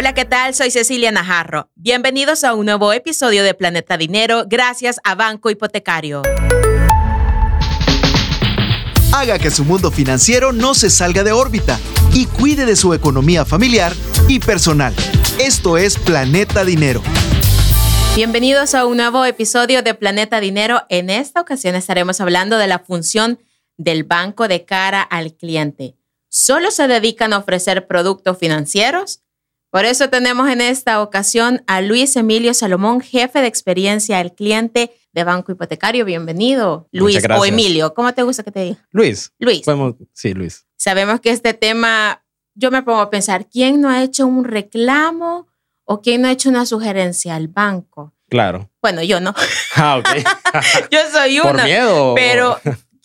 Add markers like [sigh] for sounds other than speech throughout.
Hola, ¿qué tal? Soy Cecilia Najarro. Bienvenidos a un nuevo episodio de Planeta Dinero gracias a Banco Hipotecario. Haga que su mundo financiero no se salga de órbita y cuide de su economía familiar y personal. Esto es Planeta Dinero. Bienvenidos a un nuevo episodio de Planeta Dinero. En esta ocasión estaremos hablando de la función del banco de cara al cliente. ¿Solo se dedican a ofrecer productos financieros? Por eso tenemos en esta ocasión a Luis Emilio Salomón, jefe de experiencia al cliente de Banco Hipotecario. Bienvenido, Luis o Emilio. ¿Cómo te gusta que te diga? Luis. Luis. sí, Luis. Sabemos que este tema, yo me pongo a pensar, ¿quién no ha hecho un reclamo o quién no ha hecho una sugerencia al banco? Claro. Bueno, yo no. Ah, ok. [laughs] yo soy una. ¿Por miedo? Pero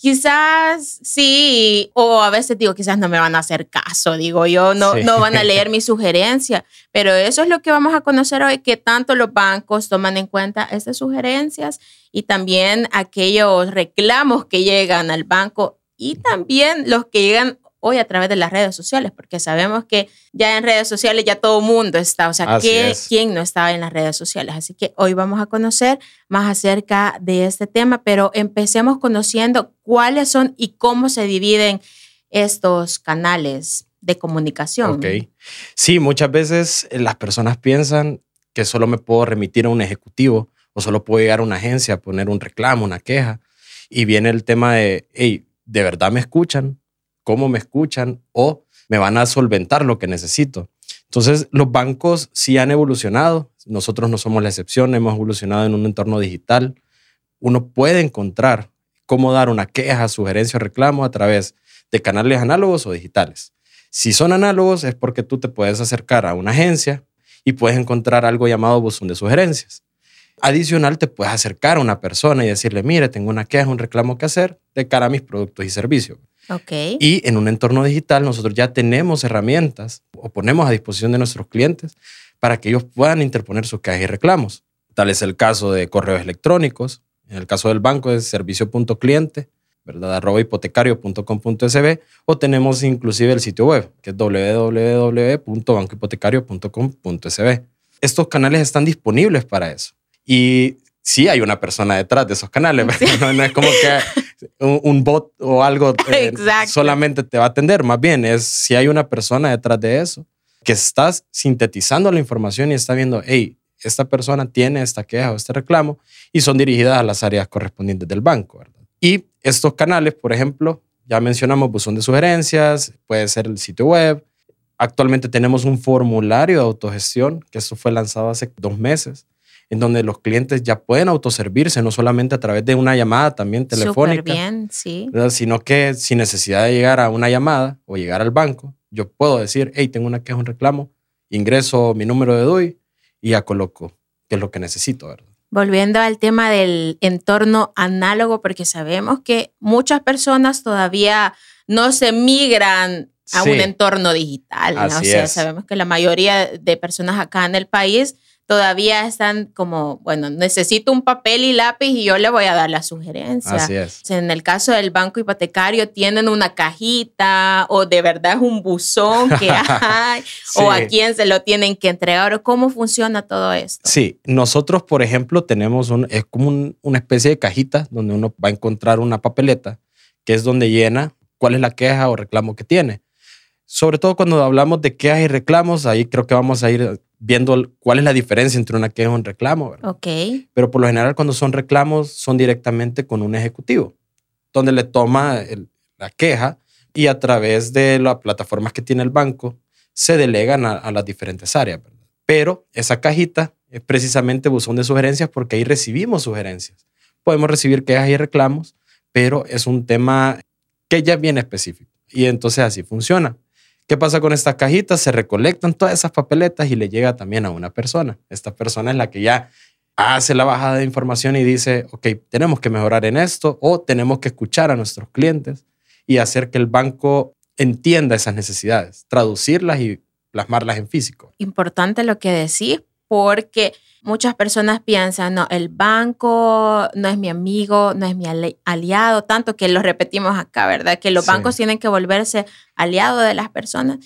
Quizás sí, o a veces digo, quizás no me van a hacer caso, digo yo, no, no van a leer [laughs] mi sugerencia, pero eso es lo que vamos a conocer hoy, que tanto los bancos toman en cuenta estas sugerencias y también aquellos reclamos que llegan al banco y también los que llegan hoy a través de las redes sociales, porque sabemos que ya en redes sociales ya todo mundo está, o sea, ¿quién no estaba en las redes sociales? Así que hoy vamos a conocer más acerca de este tema, pero empecemos conociendo cuáles son y cómo se dividen estos canales de comunicación. Ok. Sí, muchas veces eh, las personas piensan que solo me puedo remitir a un ejecutivo o solo puedo llegar a una agencia a poner un reclamo, una queja. Y viene el tema de, hey, ¿de verdad me escuchan? Cómo me escuchan o me van a solventar lo que necesito. Entonces, los bancos sí han evolucionado. Nosotros no somos la excepción, hemos evolucionado en un entorno digital. Uno puede encontrar cómo dar una queja, sugerencia o reclamo a través de canales análogos o digitales. Si son análogos es porque tú te puedes acercar a una agencia y puedes encontrar algo llamado buzón de sugerencias. Adicional, te puedes acercar a una persona y decirle, mire, tengo una queja, un reclamo que hacer de cara a mis productos y servicios. Okay. Y en un entorno digital nosotros ya tenemos herramientas o ponemos a disposición de nuestros clientes para que ellos puedan interponer sus quejas y reclamos. Tal es el caso de correos electrónicos. En el caso del banco es servicio.cliente, ¿verdad? arroba hipotecario.com.sb o tenemos inclusive el sitio web que es www.bancohipotecario.com.sb. Estos canales están disponibles para eso. Y sí hay una persona detrás de esos canales, no, es como que [laughs] un, bot o algo [laughs] eh, solamente te va a atender, más bien es si hay una persona detrás de eso que estás sintetizando la información y está viendo, hey, esta persona tiene esta queja o este reclamo y son dirigidas a las áreas correspondientes del banco. ¿verdad? Y estos canales, por ejemplo, ya mencionamos buzón de sugerencias, puede ser el sitio web. Actualmente tenemos un formulario de autogestión, que eso fue lanzado hace dos meses, en donde los clientes ya pueden autoservirse, no solamente a través de una llamada también telefónica. bien, sí. Sino que sin necesidad de llegar a una llamada o llegar al banco, yo puedo decir, hey, tengo una queja, un reclamo, ingreso mi número de DUI y ya coloco qué es lo que necesito, ¿verdad? Volviendo al tema del entorno análogo, porque sabemos que muchas personas todavía no se migran a un entorno digital. ¿no? O sea, sabemos que la mayoría de personas acá en el país todavía están como, bueno, necesito un papel y lápiz y yo le voy a dar la sugerencia. Así es. En el caso del banco hipotecario, tienen una cajita o de verdad es un buzón que [laughs] hay o a quién se lo tienen que entregar o cómo funciona todo esto. Sí, nosotros, por ejemplo, tenemos un, es como una especie de cajita donde uno va a encontrar una papeleta que es donde llena cuál es la queja o reclamo que tiene. Sobre todo cuando hablamos de quejas y reclamos, ahí creo que vamos a ir viendo cuál es la diferencia entre una queja y un reclamo. ¿verdad? Ok. Pero por lo general cuando son reclamos son directamente con un ejecutivo, donde le toma la queja y a través de las plataformas que tiene el banco se delegan a, las diferentes áreas. ¿verdad? Pero esa cajita es precisamente buzón de sugerencias porque ahí recibimos sugerencias. Podemos recibir quejas y reclamos, pero es un tema que ya bien específico. Y entonces así funciona. ¿Qué pasa con estas cajitas? Se recolectan todas esas papeletas y le llega también a una persona. Esta persona es la que ya hace la bajada de información y dice, ok, tenemos que mejorar en esto o tenemos que escuchar a nuestros clientes y hacer que el banco entienda esas necesidades, traducirlas y plasmarlas en físico. Importante lo que decís porque muchas personas piensan, no, el banco no es mi amigo, no es mi aliado, tanto que lo repetimos acá, ¿verdad? Que los bancos tienen que volverse aliados de las personas.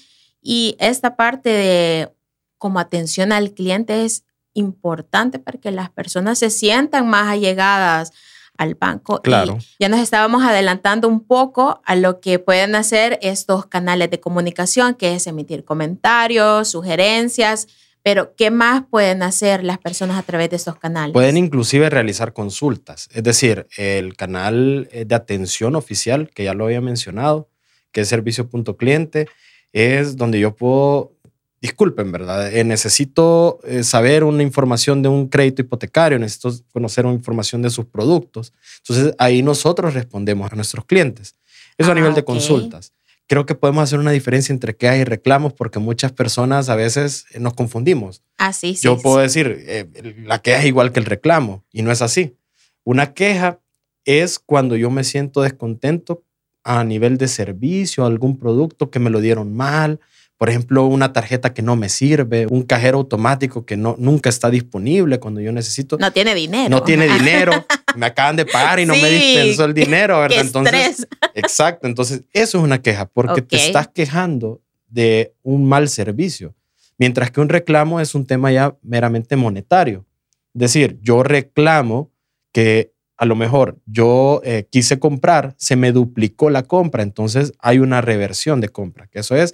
Y esta parte de como atención al cliente es importante para que las personas se sientan más allegadas al banco. Claro. Y ya nos estábamos adelantando un poco a lo que pueden hacer estos canales de comunicación, que es emitir comentarios, sugerencias, pero ¿qué más pueden hacer las personas a través de estos canales? Pueden inclusive realizar consultas, es decir, el canal de atención oficial, que ya lo había mencionado, que es servicio.cliente, es donde yo puedo disculpen, ¿verdad? Eh, necesito eh, saber una información de un crédito hipotecario, necesito conocer una información de sus productos. Entonces, ahí nosotros respondemos a nuestros clientes. Eso a nivel de consultas. Creo que podemos hacer una diferencia entre quejas y reclamos porque muchas personas a veces eh, nos confundimos. Así sí. Yo puedo decir, la queja es igual que el reclamo y no es así. Una queja es cuando yo me siento descontento a nivel de servicio, algún producto que me lo dieron mal, por ejemplo, una tarjeta que no me sirve, un cajero automático que no, nunca está disponible cuando yo necesito. No tiene dinero. No tiene dinero. me acaban de pagar y no me [laughs] dispensó el dinero, ¿verdad? [laughs] Qué entonces, exacto. Entonces, eso es una queja porque te estás quejando de un mal servicio. Mientras que un reclamo es un tema ya meramente monetario. Es decir, yo reclamo que a lo mejor yo eh, quise comprar, se me duplicó la compra, entonces hay una reversión de compra, que eso es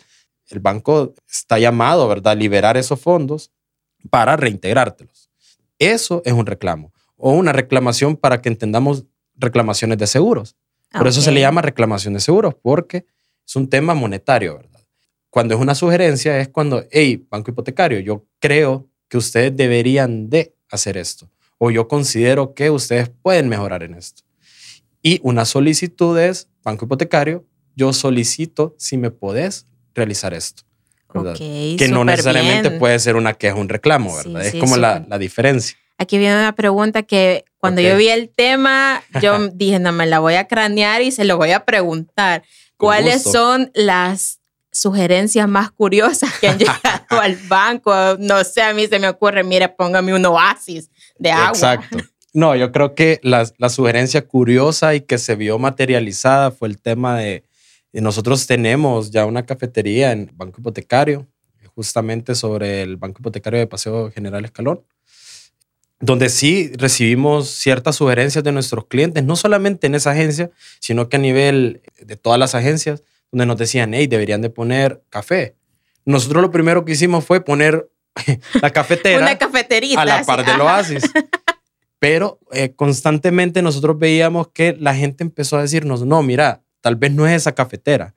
el banco está llamado, ¿verdad?, a liberar esos fondos para reintegrártelos. Eso es un reclamo o una reclamación para que entendamos reclamaciones de seguros. Por eso se le llama reclamación de seguros, porque es un tema monetario, ¿verdad? Cuando es una sugerencia es cuando, hey, banco hipotecario, yo creo que ustedes deberían de hacer esto o yo considero que ustedes pueden mejorar en esto. Y una solicitud es, banco hipotecario, yo solicito si me podés realizar esto. que no necesariamente puede ser una queja, un reclamo, ¿verdad? es como la, diferencia. Aquí viene una pregunta que cuando yo vi el tema, yo [laughs] dije, no, me la voy a cranear y se lo voy a preguntar. ¿Cuáles son las sugerencias más curiosas que han llegado al [laughs] banco? No sé, a mí se me ocurre, mire, póngame un oasis de agua. Exacto. No, yo creo que la, la sugerencia curiosa y que se vio materializada fue el tema de nosotros tenemos ya una cafetería en Banco Hipotecario, justamente sobre el Banco Hipotecario de Paseo General Escalón, donde sí recibimos ciertas sugerencias de nuestros clientes, no solamente en esa agencia, sino que a nivel de todas las agencias, donde nos decían, hey, deberían de poner café. Nosotros lo primero que hicimos fue poner [laughs] la cafetera Una cafeterita, a la par del oasis. Pero eh, constantemente nosotros veíamos que la gente empezó a decirnos, no, mira, tal vez no es esa cafetera.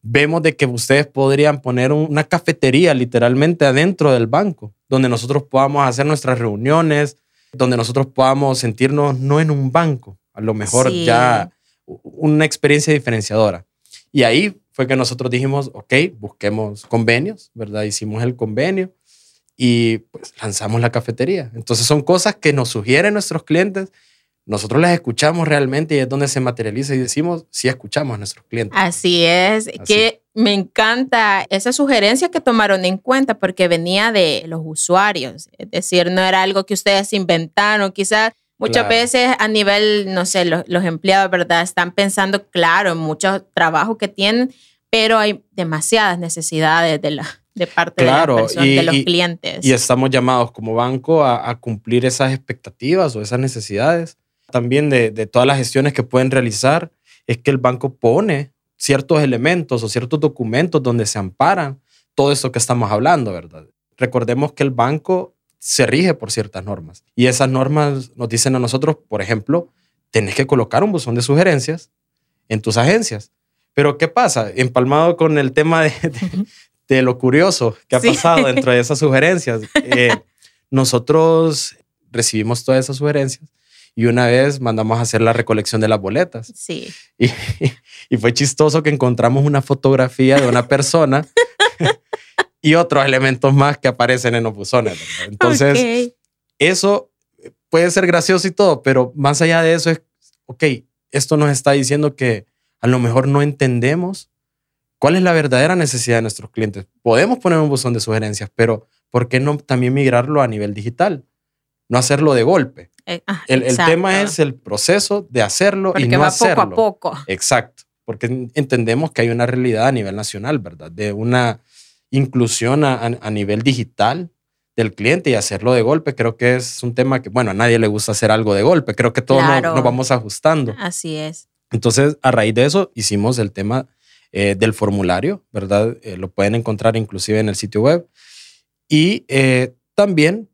Vemos de que ustedes podrían poner una cafetería literalmente adentro del banco, donde nosotros podamos hacer nuestras reuniones, donde nosotros podamos sentirnos no en un banco, a lo mejor ya una experiencia diferenciadora. Y ahí fue que nosotros dijimos, ok, busquemos convenios, ¿verdad? Hicimos el convenio y pues lanzamos la cafetería. Entonces son cosas que nos sugieren nuestros clientes nosotros las escuchamos realmente y es donde se materializa y decimos, sí escuchamos a nuestros clientes. Así es, que me encanta esa sugerencia que tomaron en cuenta porque venía de los usuarios, es decir, no era algo que ustedes inventaron, quizás muchas veces a nivel, no sé, los, los empleados, ¿verdad? Están pensando, claro, en mucho trabajo que tienen, pero hay demasiadas necesidades de la, de parte de, de, los clientes. Y estamos llamados como banco a, a, cumplir esas expectativas o esas necesidades también de, todas las gestiones que pueden realizar es que el banco pone ciertos elementos o ciertos documentos donde se amparan todo esto que estamos hablando, ¿verdad? Recordemos que el banco se rige por ciertas normas y esas normas nos dicen a nosotros, por ejemplo, tenés que colocar un buzón de sugerencias en tus agencias. Pero ¿qué pasa? Empalmado con el tema de, lo curioso que ha pasado dentro de [laughs] esas sugerencias, eh, nosotros recibimos todas esas sugerencias y una vez mandamos a hacer la recolección de las boletas. Sí. Y, [laughs] y fue chistoso que encontramos una fotografía de una persona [laughs] y otros elementos más que aparecen en los buzones. Entonces, eso puede ser gracioso y todo, pero más allá de eso es, ok, esto nos está diciendo que a lo mejor no entendemos cuál es la verdadera necesidad de nuestros clientes. Podemos poner un buzón de sugerencias, pero ¿por qué no también migrarlo a nivel digital? No hacerlo de golpe. Eh, ah, el, el, tema es el proceso de hacerlo y no va poco a poco. Exacto, porque entendemos que hay una realidad a nivel nacional, ¿verdad? De una inclusión a, a, nivel digital del cliente y hacerlo de golpe. Creo que es un tema que, bueno, a nadie le gusta hacer algo de golpe. Creo que todos nos, vamos ajustando. Así es. Entonces, a raíz de eso, hicimos el tema eh, del formulario, ¿verdad? Eh, lo pueden encontrar inclusive en el sitio web. Y eh, también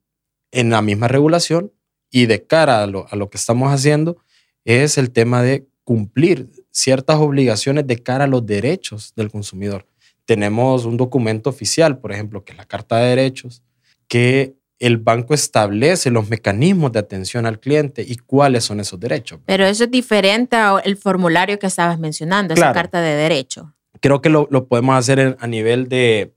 en la misma regulación y de cara a lo, a lo que estamos haciendo, es el tema de cumplir ciertas obligaciones de cara a los derechos del consumidor. Tenemos un documento oficial, por ejemplo, que es la Carta de Derechos, que el banco establece los mecanismos de atención al cliente y cuáles son esos derechos. Pero eso es diferente al formulario que estabas mencionando, esa carta de derecho. Creo que lo, podemos hacer a nivel de,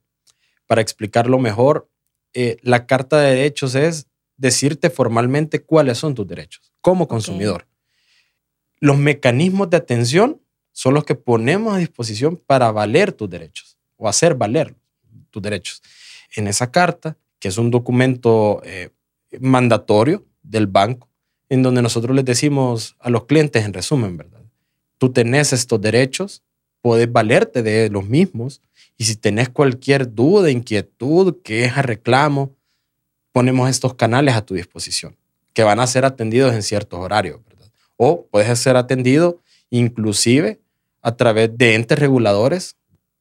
para explicarlo mejor, eh, la carta de derechos es decirte formalmente cuáles son tus derechos como consumidor. Los mecanismos de atención son los que ponemos a disposición para valer tus derechos o hacer valer tus derechos. En esa carta que es un documento eh, mandatorio del banco, en donde nosotros les decimos a los clientes, en resumen, ¿verdad? Tú tenés estos derechos, puedes valerte de los mismos, y si tenés cualquier duda, inquietud, queja, reclamo, ponemos estos canales a tu disposición, que van a ser atendidos en ciertos horarios, ¿verdad? O puedes ser atendido inclusive a través de entes reguladores.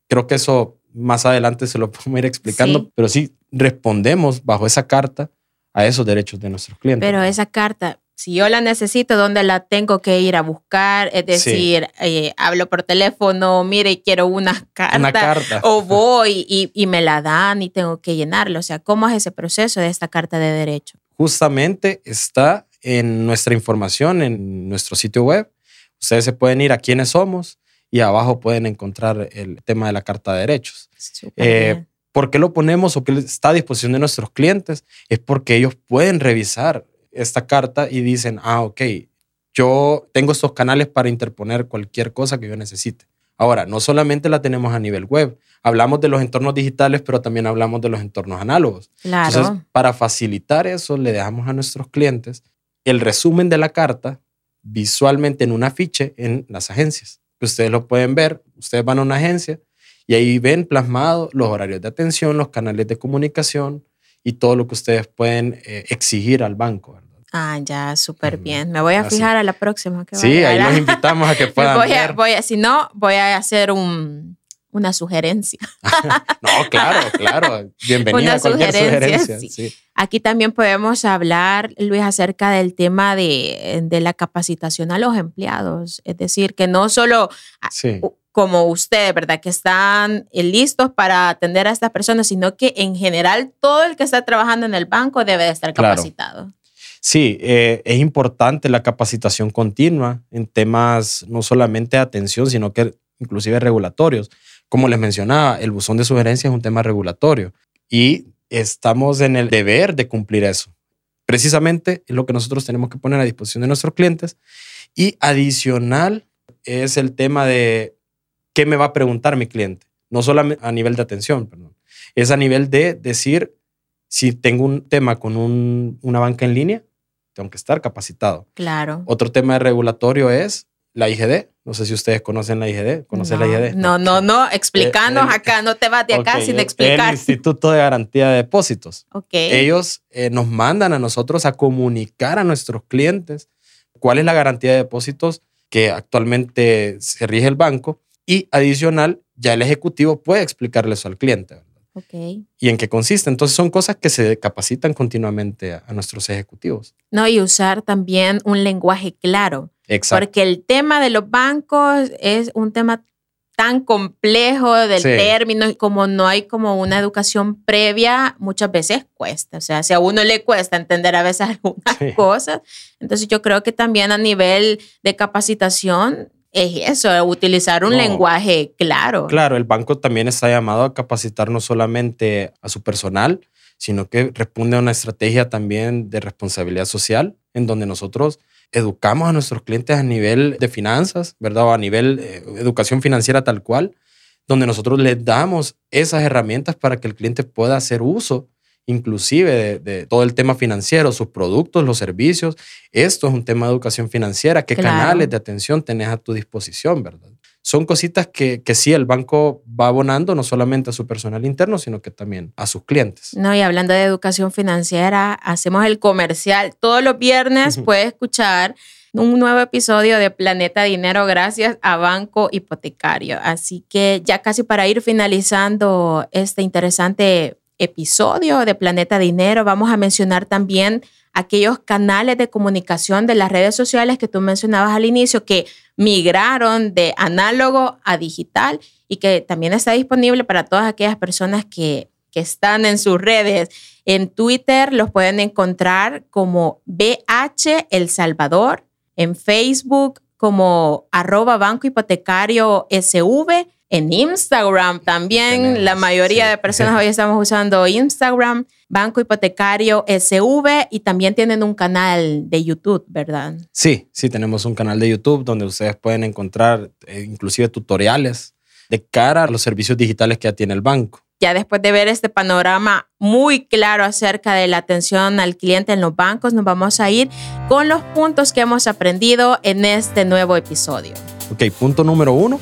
Creo que eso más adelante se lo [laughs] podemos ir explicando, pero sí respondemos bajo esa carta a esos derechos de nuestros clientes. Pero esa carta, si yo la necesito, ¿dónde la tengo que ir a buscar? Es decir, eh, hablo por teléfono, mire, quiero una [laughs] carta, una carta. o voy y, y, me la dan y tengo que llenarlo. O sea, ¿cómo es ese proceso de esta carta de derecho? Justamente está en nuestra información, en nuestro sitio web. Ustedes se pueden ir a quiénes somos y abajo pueden encontrar el tema de la carta de derechos. Eh, ¿Por qué lo ponemos o qué está a disposición de nuestros clientes? Es porque ellos pueden revisar esta carta y dicen, ah, ok, yo tengo estos canales para interponer cualquier cosa que yo necesite. Ahora, no solamente la tenemos a nivel web, hablamos de los entornos digitales, pero también hablamos de los entornos análogos. Claro. Entonces, para facilitar eso, le dejamos a nuestros clientes el resumen de la carta visualmente en un afiche en las agencias ustedes lo pueden ver, ustedes van a una agencia y ahí ven plasmados los horarios de atención, los canales de comunicación y todo lo que ustedes pueden eh, exigir al banco. Ah, ya, súper bien. Me voy a fijar a la próxima. Que sí, ahí los invitamos a que [laughs] puedan voy ver. Voy a, si no, voy a hacer un, una sugerencia. [laughs] no, claro, claro. Bienvenida a cualquier sugerencia. Aquí también podemos hablar, Luis, acerca del tema de, de, la capacitación a los empleados. Es decir, que no solo como usted, ¿verdad? Que están eh, listos para atender a estas personas, sino que en general todo el que está trabajando en el banco debe de estar capacitado. Sí, eh, es importante la capacitación continua en temas no solamente de atención, sino que inclusive regulatorios. Como les mencionaba, el buzón de sugerencias es un tema regulatorio y estamos en el deber de cumplir eso. Precisamente es lo que nosotros tenemos que poner a disposición de nuestros clientes. Y adicional es el tema de qué me va a preguntar mi cliente. No solamente a nivel de atención, perdón. Es a nivel de decir, si tengo un tema con una banca en línea, tengo que estar capacitado. Claro. Otro tema regulatorio es la IGD. No sé si ustedes conocen la IGD. ¿Conocen la IGD? No, no, no. [laughs] Explícanos eh, acá. No te vas de acá sin explicar. El Instituto de Garantía de Depósitos. Okay. Ellos eh, nos mandan a nosotros a comunicar a nuestros clientes cuál es la garantía de depósitos que actualmente se rige el banco y adicional, ya el ejecutivo puede explicarle eso al cliente. Okay. ¿Y en qué consiste? Entonces son cosas que se capacitan continuamente a, a nuestros ejecutivos. No, y usar también un lenguaje claro Exacto. Porque el tema de los bancos es un tema tan complejo del término y como no hay como una educación previa, muchas veces cuesta. O sea, si a uno le cuesta entender a veces [laughs] algunas cosas, entonces yo creo que también a nivel de capacitación es eso, utilizar un lenguaje claro. Claro, el banco también está llamado a capacitar no solamente a su personal, sino que responde a una estrategia también de responsabilidad social, en donde nosotros educamos a nuestros clientes a nivel de finanzas, ¿verdad? O a nivel de eh, educación financiera tal cual, donde nosotros les damos esas herramientas para que el cliente pueda hacer uso inclusive de, todo el tema financiero, sus productos, los servicios. Esto es un tema de educación financiera. ¿Qué canales de atención tenés a tu disposición, verdad? son cositas que, que sí el banco va abonando no solamente a su personal interno, sino que también a sus clientes. No, y hablando de educación financiera, hacemos el comercial. Todos los viernes puede escuchar un nuevo episodio de Planeta Dinero gracias a Banco Hipotecario. Así que ya casi para ir finalizando este interesante episodio de Planeta Dinero, vamos a mencionar también aquellos canales de comunicación de las redes sociales que tú mencionabas al inicio, que migraron de análogo a digital y que también está disponible para todas aquellas personas que, que están en sus redes. En Twitter los pueden encontrar como BH El Salvador, en Facebook como arroba Banco Hipotecario SV en Instagram también. la mayoría de personas hoy estamos usando Instagram, Banco Hipotecario SV y también tienen un canal de YouTube, ¿verdad? Sí, sí, tenemos un canal de YouTube donde ustedes pueden encontrar eh, inclusive tutoriales de cara a los servicios digitales que ya tiene el banco. Ya después de ver este panorama muy claro acerca de la atención al cliente en los bancos, nos vamos a ir con los puntos que hemos aprendido en este nuevo episodio. Ok, punto número uno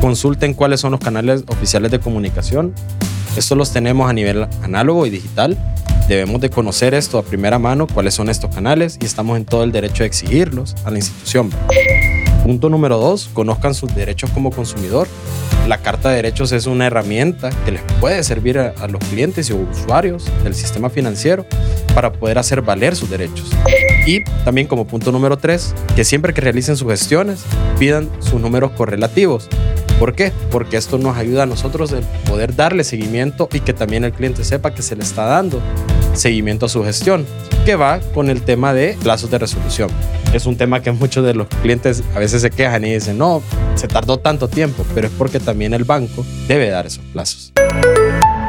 Consulten cuáles son los canales oficiales de comunicación. Estos los tenemos a nivel análogo y digital. Debemos de conocer esto a primera mano, cuáles son estos canales y estamos en todo el derecho de exigirlos a la institución. Punto número dos, conozcan sus derechos como consumidor. La Carta de Derechos es una herramienta que les puede servir a, a, los clientes y usuarios del sistema financiero para poder hacer valer sus derechos. Y también como punto número tres, que siempre que realicen sus gestiones pidan sus números correlativos ¿Por qué? Porque esto nos ayuda a nosotros a poder darle seguimiento y que también el cliente sepa que se le está dando seguimiento a su gestión, que va con el tema de plazos de resolución. Es un tema que muchos de los clientes a veces se quejan y dicen, no, se tardó tanto tiempo, pero es porque también el banco debe dar esos plazos.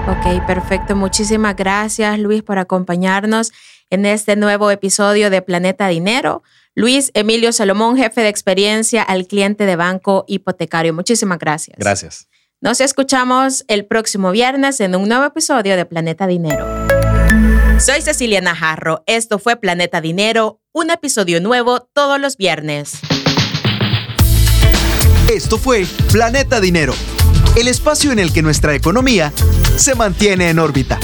Ok, perfecto. Muchísimas gracias Luis por acompañarnos en este nuevo episodio de Planeta Dinero. Luis Emilio Salomón, jefe de experiencia al cliente de Banco Hipotecario. Muchísimas gracias. Gracias. Nos escuchamos el próximo viernes en un nuevo episodio de Planeta Dinero. Soy Cecilia Najarro. Esto fue Planeta Dinero, un episodio nuevo todos los viernes. Esto fue Planeta Dinero, el espacio en el que nuestra economía se mantiene en órbita.